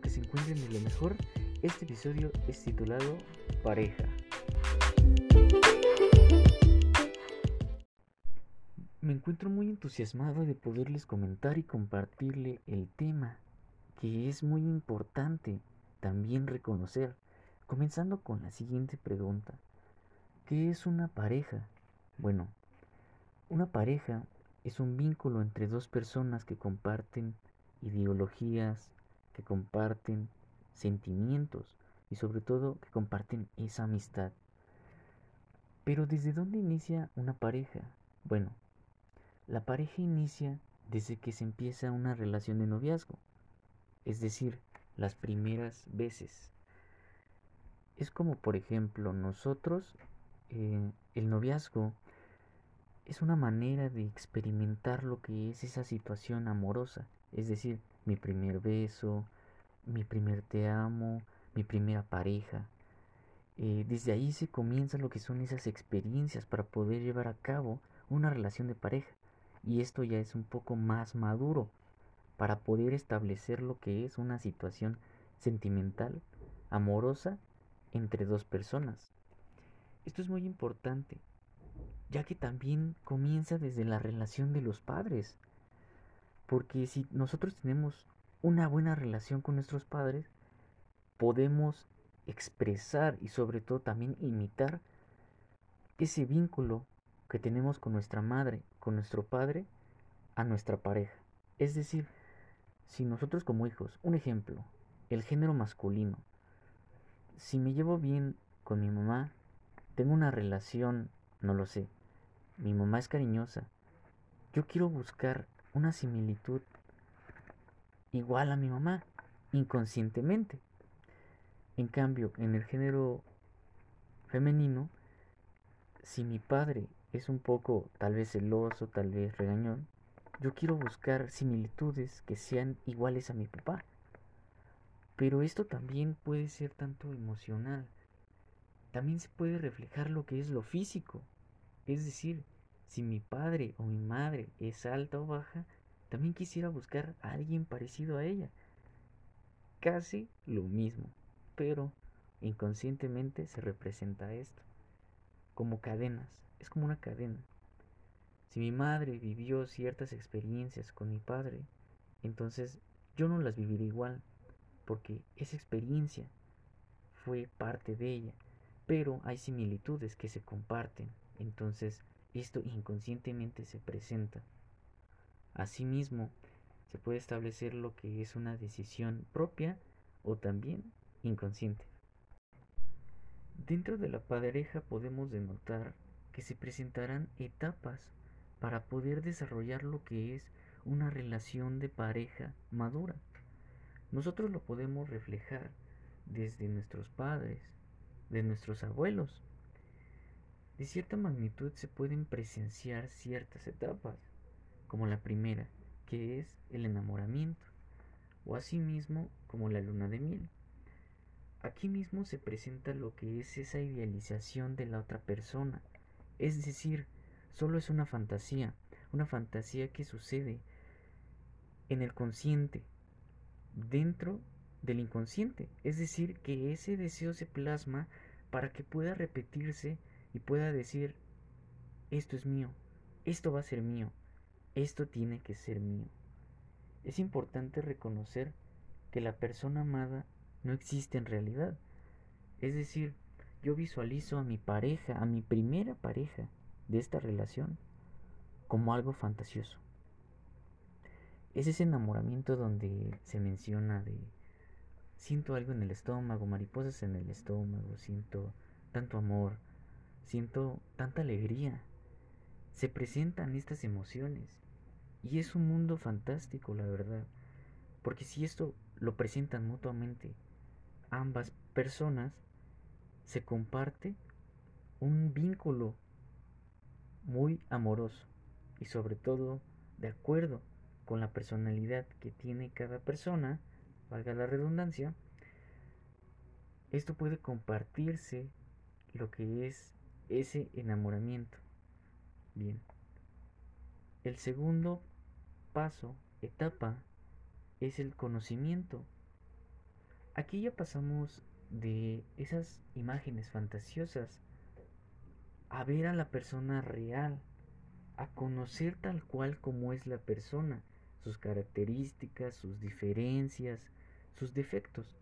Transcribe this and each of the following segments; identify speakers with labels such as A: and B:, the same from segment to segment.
A: que se encuentren de lo mejor. Este episodio es titulado Pareja. Me encuentro muy entusiasmado de poderles comentar y compartirle el tema, que es muy importante también reconocer, comenzando con la siguiente pregunta. ¿Qué es una pareja? Bueno, una pareja es un vínculo entre dos personas que comparten ideologías, que comparten sentimientos y sobre todo que comparten esa amistad. Pero ¿desde dónde inicia una pareja? Bueno, la pareja inicia desde que se empieza una relación de noviazgo, es decir, las primeras veces. Es como por ejemplo nosotros, eh, el noviazgo es una manera de experimentar lo que es esa situación amorosa, es decir, mi primer beso, mi primer te amo, mi primera pareja. Eh, desde ahí se comienza lo que son esas experiencias para poder llevar a cabo una relación de pareja. Y esto ya es un poco más maduro para poder establecer lo que es una situación sentimental, amorosa, entre dos personas. Esto es muy importante, ya que también comienza desde la relación de los padres. Porque si nosotros tenemos una buena relación con nuestros padres, podemos expresar y sobre todo también imitar ese vínculo que tenemos con nuestra madre, con nuestro padre, a nuestra pareja. Es decir, si nosotros como hijos, un ejemplo, el género masculino, si me llevo bien con mi mamá, tengo una relación, no lo sé, mi mamá es cariñosa, yo quiero buscar una similitud igual a mi mamá, inconscientemente. En cambio, en el género femenino, si mi padre es un poco tal vez celoso, tal vez regañón, yo quiero buscar similitudes que sean iguales a mi papá. Pero esto también puede ser tanto emocional. También se puede reflejar lo que es lo físico. Es decir, si mi padre o mi madre es alta o baja, también quisiera buscar a alguien parecido a ella. Casi lo mismo, pero inconscientemente se representa esto. Como cadenas, es como una cadena. Si mi madre vivió ciertas experiencias con mi padre, entonces yo no las viviré igual, porque esa experiencia fue parte de ella, pero hay similitudes que se comparten, entonces esto inconscientemente se presenta. Asimismo, se puede establecer lo que es una decisión propia o también inconsciente. Dentro de la pareja podemos denotar que se presentarán etapas para poder desarrollar lo que es una relación de pareja madura. Nosotros lo podemos reflejar desde nuestros padres, de nuestros abuelos. De cierta magnitud se pueden presenciar ciertas etapas como la primera, que es el enamoramiento, o asimismo como la luna de miel. Aquí mismo se presenta lo que es esa idealización de la otra persona, es decir, solo es una fantasía, una fantasía que sucede en el consciente, dentro del inconsciente, es decir, que ese deseo se plasma para que pueda repetirse y pueda decir, esto es mío, esto va a ser mío, esto tiene que ser mío. Es importante reconocer que la persona amada no existe en realidad. Es decir, yo visualizo a mi pareja, a mi primera pareja de esta relación, como algo fantasioso. Es ese enamoramiento donde se menciona de siento algo en el estómago, mariposas en el estómago, siento tanto amor, siento tanta alegría. Se presentan estas emociones y es un mundo fantástico, la verdad. Porque si esto lo presentan mutuamente ambas personas, se comparte un vínculo muy amoroso y sobre todo de acuerdo con la personalidad que tiene cada persona, valga la redundancia, esto puede compartirse lo que es ese enamoramiento. Bien. El segundo paso, etapa, es el conocimiento. Aquí ya pasamos de esas imágenes fantasiosas a ver a la persona real, a conocer tal cual como es la persona, sus características, sus diferencias, sus defectos.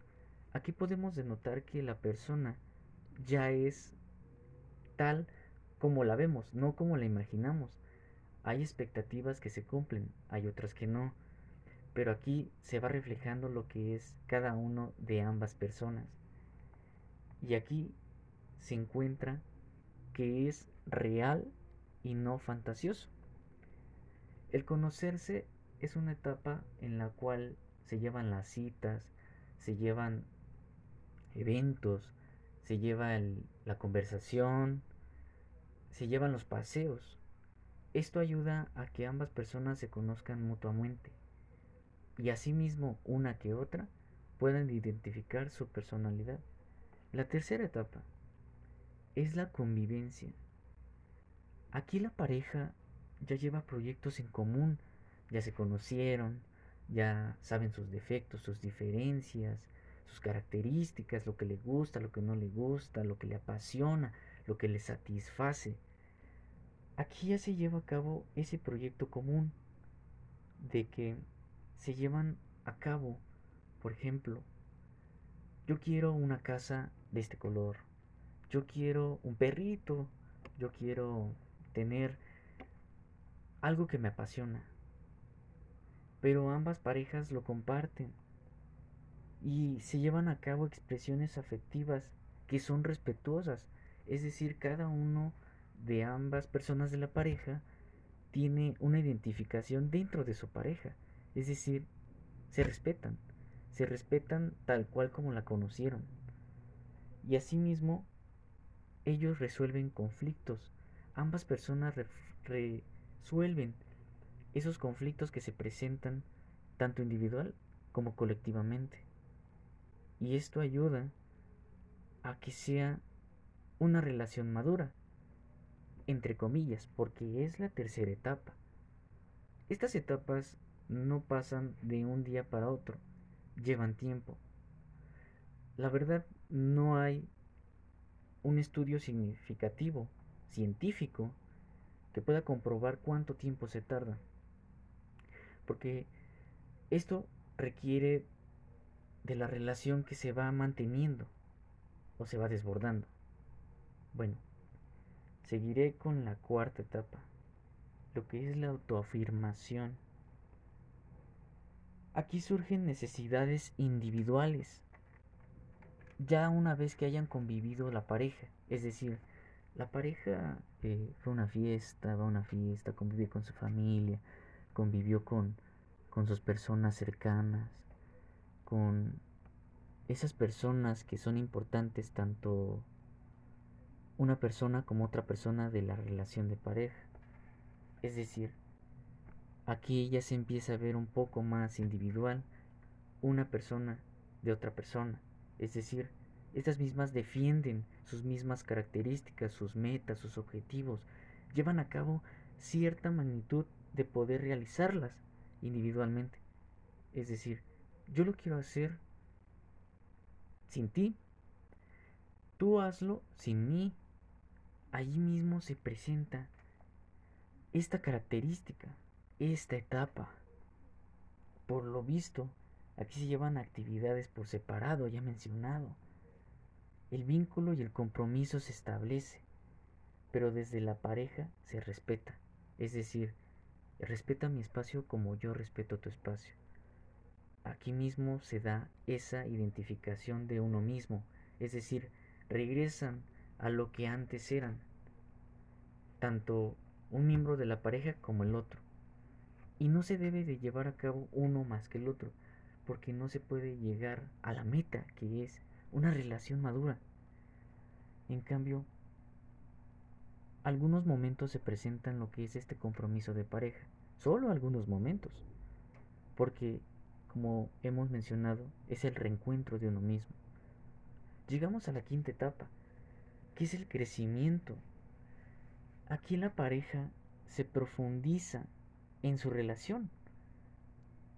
A: Aquí podemos denotar que la persona ya es tal como la vemos, no como la imaginamos. Hay expectativas que se cumplen, hay otras que no. Pero aquí se va reflejando lo que es cada uno de ambas personas. Y aquí se encuentra que es real y no fantasioso. El conocerse es una etapa en la cual se llevan las citas, se llevan eventos, se lleva la conversación, se llevan los paseos. Esto ayuda a que ambas personas se conozcan mutuamente y asimismo una que otra puedan identificar su personalidad. La tercera etapa es la convivencia. Aquí la pareja ya lleva proyectos en común, ya se conocieron, ya saben sus defectos, sus diferencias, sus características, lo que le gusta, lo que no le gusta, lo que le apasiona, lo que le satisface. Aquí ya se lleva a cabo ese proyecto común de que se llevan a cabo, por ejemplo, yo quiero una casa de este color, yo quiero un perrito, yo quiero tener algo que me apasiona. Pero ambas parejas lo comparten y se llevan a cabo expresiones afectivas que son respetuosas, es decir, cada uno de ambas personas de la pareja tiene una identificación dentro de su pareja, es decir, se respetan, se respetan tal cual como la conocieron. Y asimismo, ellos resuelven conflictos, ambas personas resuelven esos conflictos que se presentan tanto individual como colectivamente. Y esto ayuda a que sea una relación madura, entre comillas, porque es la tercera etapa. Estas etapas no pasan de un día para otro, llevan tiempo. La verdad, no hay un estudio significativo, científico, que pueda comprobar cuánto tiempo se tarda. Porque esto requiere de la relación que se va manteniendo o se va desbordando. Bueno, seguiré con la cuarta etapa, lo que es la autoafirmación. Aquí surgen necesidades individuales, ya una vez que hayan convivido la pareja, es decir, la pareja eh, fue una fiesta, va a una fiesta, convivió con su familia, convivió con, con sus personas cercanas, con esas personas que son importantes tanto una persona como otra persona de la relación de pareja. Es decir, aquí ya se empieza a ver un poco más individual una persona de otra persona. Es decir, estas mismas defienden sus mismas características, sus metas, sus objetivos, llevan a cabo cierta magnitud de poder realizarlas individualmente. Es decir, yo lo quiero hacer sin ti, tú hazlo sin mí. Allí mismo se presenta esta característica, esta etapa. Por lo visto, aquí se llevan actividades por separado, ya mencionado. El vínculo y el compromiso se establece, pero desde la pareja se respeta. Es decir, respeta mi espacio como yo respeto tu espacio. Aquí mismo se da esa identificación de uno mismo, es decir, regresan a lo que antes eran, tanto un miembro de la pareja como el otro. Y no se debe de llevar a cabo uno más que el otro, porque no se puede llegar a la meta que es una relación madura. En cambio, algunos momentos se presentan lo que es este compromiso de pareja, solo algunos momentos, porque, como hemos mencionado, es el reencuentro de uno mismo. Llegamos a la quinta etapa, que es el crecimiento. Aquí la pareja se profundiza en su relación,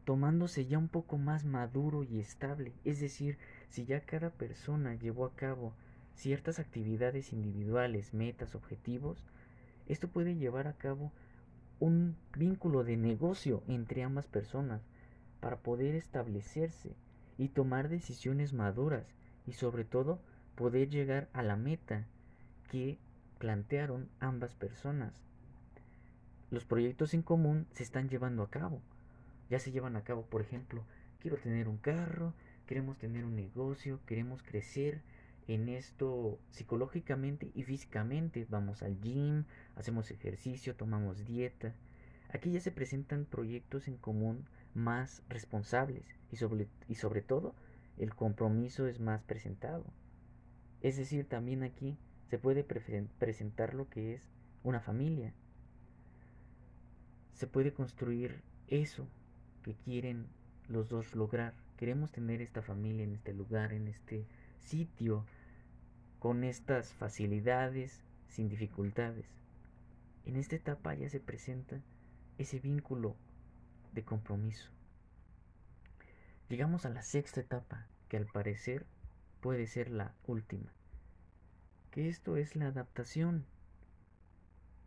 A: tomándose ya un poco más maduro y estable, es decir, si ya cada persona llevó a cabo ciertas actividades individuales, metas, objetivos, esto puede llevar a cabo un vínculo de negocio entre ambas personas para poder establecerse y tomar decisiones maduras y sobre todo poder llegar a la meta que plantearon ambas personas. Los proyectos en común se están llevando a cabo. Ya se llevan a cabo, por ejemplo, quiero tener un carro, queremos tener un negocio, queremos crecer en esto psicológicamente y físicamente. Vamos al gym, hacemos ejercicio, tomamos dieta. Aquí ya se presentan proyectos en común más responsables y sobre, y sobre todo el compromiso es más presentado. Es decir, también aquí se puede presentar lo que es una familia. Se puede construir eso que quieren los dos lograr. Queremos tener esta familia en este lugar, en este sitio, con estas facilidades, sin dificultades. En esta etapa ya se presenta ese vínculo de compromiso. Llegamos a la sexta etapa, que al parecer puede ser la última, que esto es la adaptación.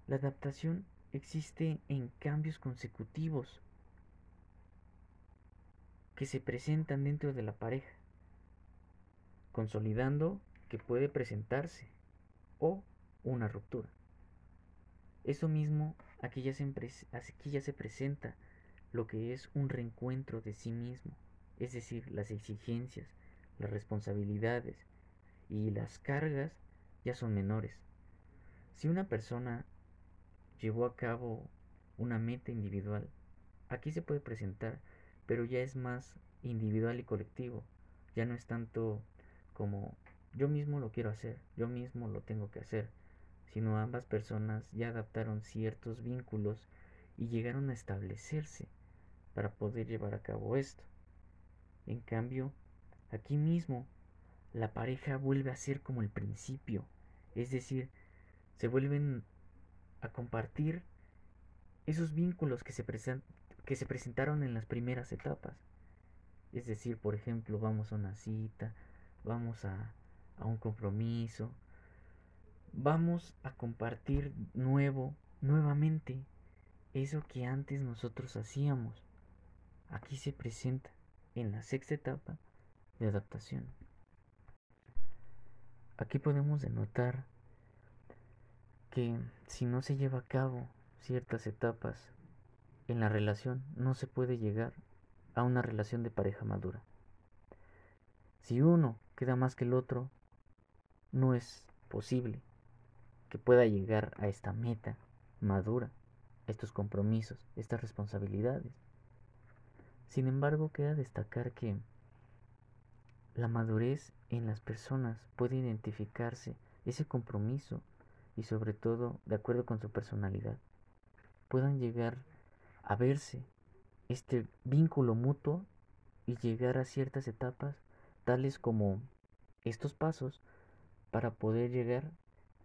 A: La adaptación existe en cambios consecutivos que se presentan dentro de la pareja, consolidando que puede presentarse o una ruptura. Eso mismo aquí ya se, aquí ya se presenta lo que es un reencuentro de sí mismo, es decir, las exigencias, las responsabilidades y las cargas ya son menores. Si una persona llevó a cabo una meta individual, aquí se puede presentar, pero ya es más individual y colectivo, ya no es tanto como yo mismo lo quiero hacer, yo mismo lo tengo que hacer, sino ambas personas ya adaptaron ciertos vínculos y llegaron a establecerse para poder llevar a cabo esto. En cambio, aquí mismo, la pareja vuelve a ser como el principio, es decir, se vuelven a compartir esos vínculos que se, presentaron en las primeras etapas. Es decir, por ejemplo, vamos a una cita, vamos a, a un compromiso, vamos a compartir nuevo, nuevamente, eso que antes nosotros hacíamos aquí se presenta en la sexta etapa de adaptación. Aquí podemos denotar que si no se lleva a cabo ciertas etapas en la relación, no se puede llegar a una relación de pareja madura. Si uno queda más que el otro, no es posible que pueda llegar a esta meta madura, estos compromisos, estas responsabilidades. Sin embargo, queda destacar que la madurez en las personas puede identificarse ese compromiso y sobre todo, de acuerdo con su personalidad, puedan llegar a verse este vínculo mutuo y llegar a ciertas etapas tales como estos pasos para poder llegar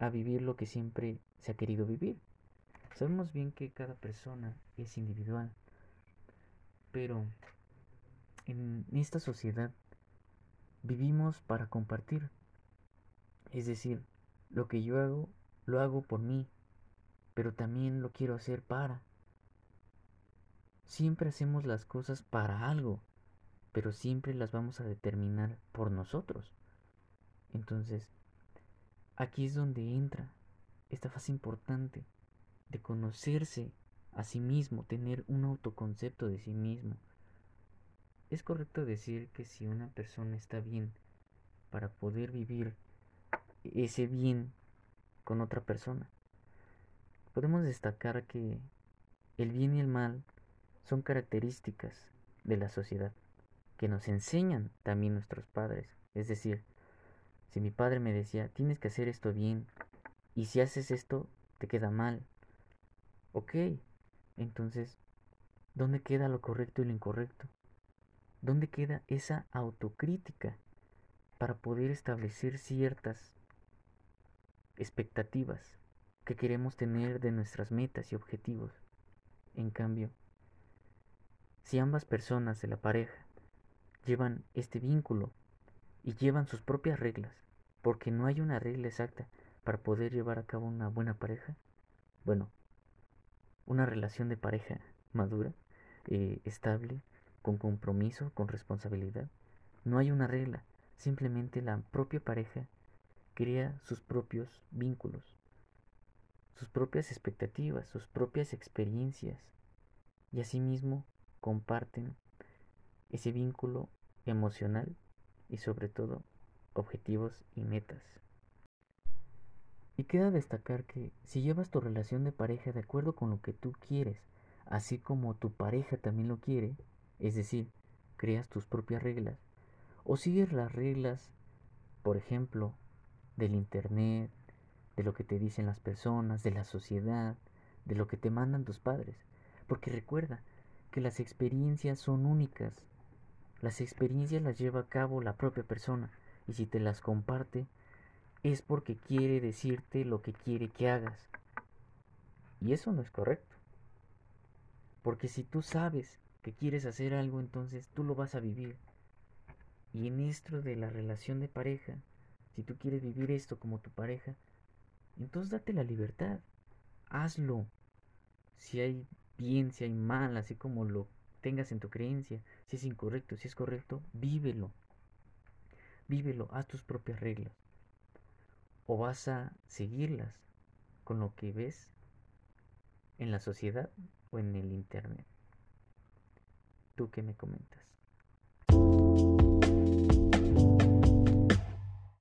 A: a vivir lo que siempre se ha querido vivir. Sabemos bien que cada persona es individual pero en esta sociedad vivimos para compartir. Es decir, lo que yo hago, lo hago por mí, pero también lo quiero hacer para. Siempre hacemos las cosas para algo, pero siempre las vamos a determinar por nosotros. Entonces, aquí es donde entra esta fase importante de conocerse a sí mismo, tener un autoconcepto de sí mismo. Es correcto decir que si una persona está bien para poder vivir ese bien con otra persona, podemos destacar que el bien y el mal son características de la sociedad que nos enseñan también nuestros padres. Es decir, si mi padre me decía, tienes que hacer esto bien, y si haces esto, te queda mal. Ok, entonces, ¿dónde queda lo correcto y lo incorrecto? ¿Dónde queda esa autocrítica para poder establecer ciertas expectativas que queremos tener de nuestras metas y objetivos? En cambio, si ambas personas de la pareja llevan este vínculo y llevan sus propias reglas, porque no hay una regla exacta para poder llevar a cabo una buena pareja. Bueno, una relación de pareja madura, eh, estable, con compromiso, con responsabilidad. No hay una regla, simplemente la propia pareja crea sus propios vínculos, sus propias expectativas, sus propias experiencias y asimismo comparten ese vínculo emocional y sobre todo objetivos y metas. Y queda destacar que si llevas tu relación de pareja de acuerdo con lo que tú quieres, así como tu pareja también lo quiere, es decir, creas tus propias reglas, o sigues las reglas, por ejemplo, del Internet, de lo que te dicen las personas, de la sociedad, de lo que te mandan tus padres. Porque recuerda que las experiencias son únicas. Las experiencias las lleva a cabo la propia persona y si te las comparte es porque quiere decirte lo que quiere que hagas. Y eso no es correcto. Porque si tú sabes que quieres hacer algo, entonces tú lo vas a vivir. Y en esto de la relación de pareja, si tú quieres vivir esto como tu pareja, entonces date la libertad. Hazlo. Si hay bien, si hay mal, así como lo tengas en tu creencia, si es incorrecto, si es correcto, vívelo. Vívelo, haz tus propias reglas. O vas a seguirlas con lo que ves en la sociedad o en el internet. ¿Tú qué me comentas?